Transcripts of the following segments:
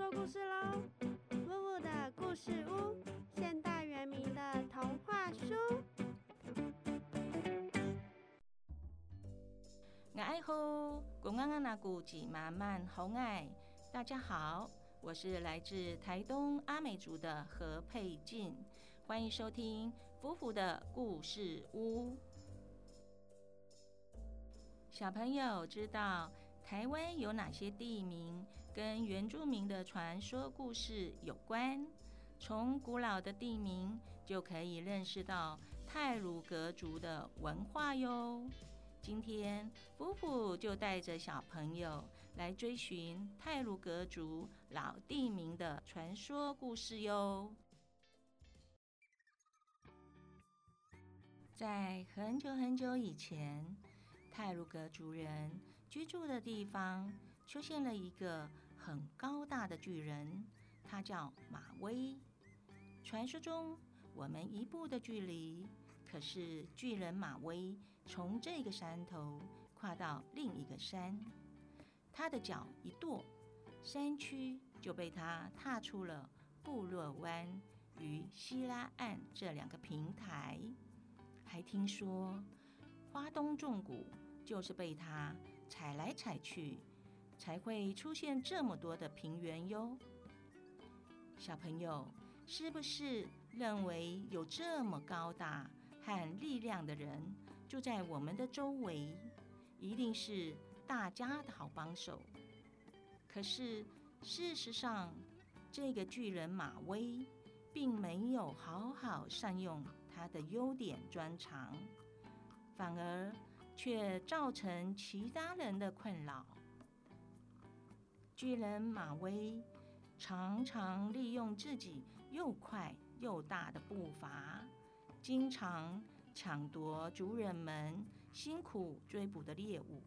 说故事喽！呜呜的故事屋，现代原名的童话书。爱护公安安那古吉慢慢红爱，大家好，我是来自台东阿美族的何佩静，欢迎收听夫妇的故事屋。小朋友知道。台湾有哪些地名跟原住民的传说故事有关？从古老的地名就可以认识到泰鲁格族的文化哟。今天夫妇就带着小朋友来追寻泰鲁格族老地名的传说故事哟。在很久很久以前。泰鲁格族人居住的地方出现了一个很高大的巨人，他叫马威。传说中，我们一步的距离，可是巨人马威从这个山头跨到另一个山，他的脚一跺，山区就被他踏出了部落湾与希拉岸这两个平台。还听说。花东纵谷就是被他踩来踩去，才会出现这么多的平原哟。小朋友，是不是认为有这么高大和力量的人住在我们的周围，一定是大家的好帮手？可是事实上，这个巨人马威并没有好好善用他的优点专长。反而却造成其他人的困扰。巨人马威常常利用自己又快又大的步伐，经常抢夺族人们辛苦追捕的猎物。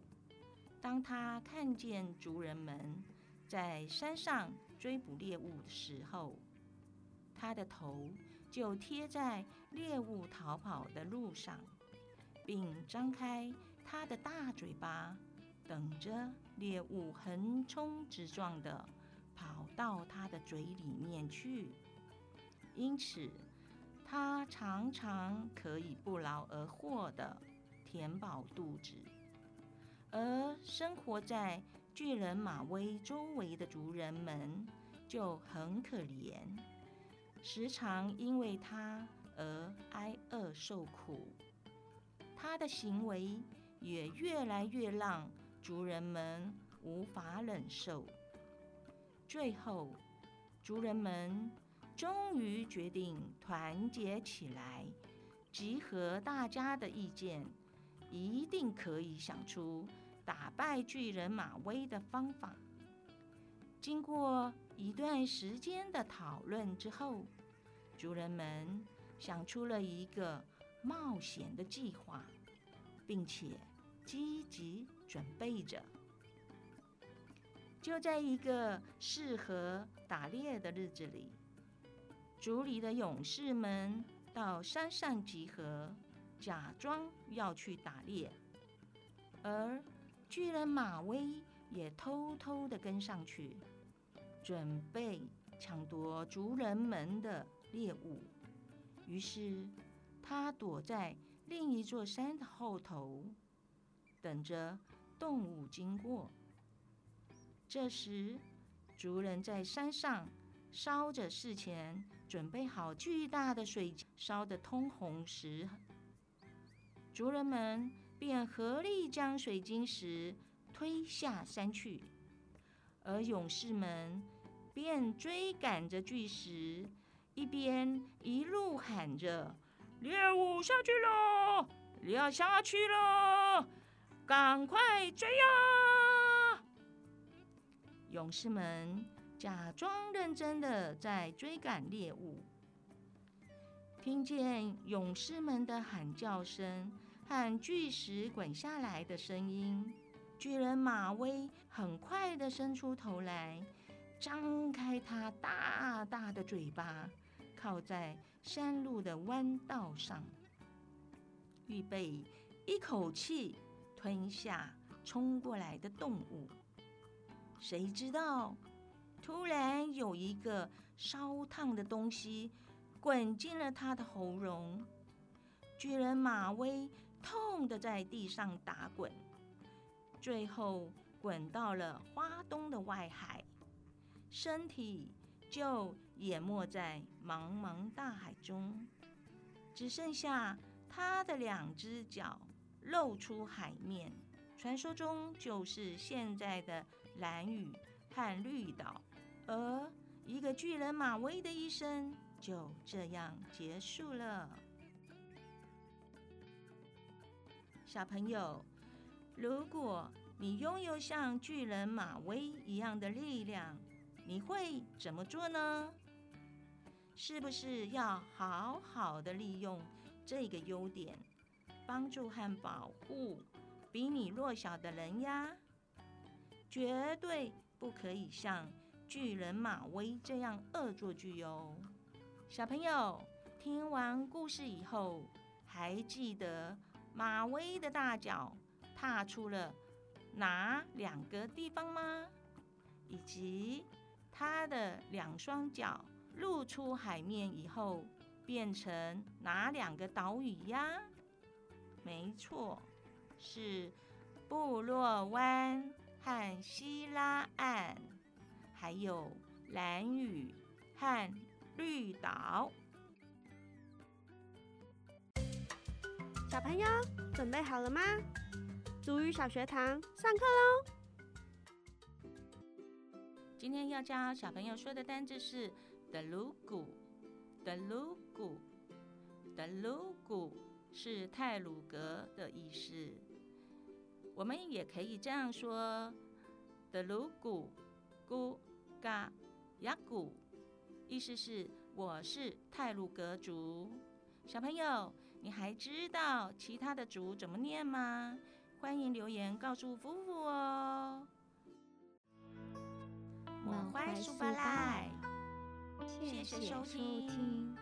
当他看见族人们在山上追捕猎物的时候，他的头就贴在猎物逃跑的路上。并张开它的大嘴巴，等着猎物横冲直撞的跑到他的嘴里面去。因此，他常常可以不劳而获的填饱肚子。而生活在巨人马威周围的族人们就很可怜，时常因为他而挨饿受苦。他的行为也越来越让族人们无法忍受。最后，族人们终于决定团结起来，集合大家的意见，一定可以想出打败巨人马威的方法。经过一段时间的讨论之后，族人们想出了一个。冒险的计划，并且积极准备着。就在一个适合打猎的日子里，族里的勇士们到山上集合，假装要去打猎，而巨人马威也偷偷的跟上去，准备抢夺族人们的猎物。于是。他躲在另一座山的后头，等着动物经过。这时，族人在山上烧着事前准备好巨大的水，烧得通红时，族人们便合力将水晶石推下山去，而勇士们便追赶着巨石，一边一路喊着。猎物下去了，要下去了，赶快追呀！勇士们假装认真的在追赶猎物，听见勇士们的喊叫声和巨石滚下来的声音，巨人马威很快的伸出头来，张开他大大的嘴巴。靠在山路的弯道上，预备一口气吞下冲过来的动物。谁知道突然有一个烧烫的东西滚进了他的喉咙，巨人马威痛的在地上打滚，最后滚到了花东的外海，身体就淹没在茫茫大海中，只剩下他的两只脚露出海面。传说中就是现在的蓝屿和绿岛，而一个巨人马威的一生就这样结束了。小朋友，如果你拥有像巨人马威一样的力量，你会怎么做呢？是不是要好好的利用这个优点，帮助和保护？比你弱小的人呀，绝对不可以像巨人马威这样恶作剧哟。小朋友，听完故事以后，还记得马威的大脚踏出了哪两个地方吗？以及他的两双脚露出海面以后，变成哪两个岛屿呀？没错。是部落湾和希拉岸，还有蓝屿和绿岛。小朋友准备好了吗？足语小学堂上课喽！今天要教小朋友说的单字是德鲁古，德鲁古，德鲁古是泰鲁格的意思。我们也可以这样说：的鲁古古嘎雅古，意思是我是泰鲁格族。小朋友，你还知道其他的族怎么念吗？欢迎留言告诉夫妇哦。满怀苏巴赖，谢谢收听。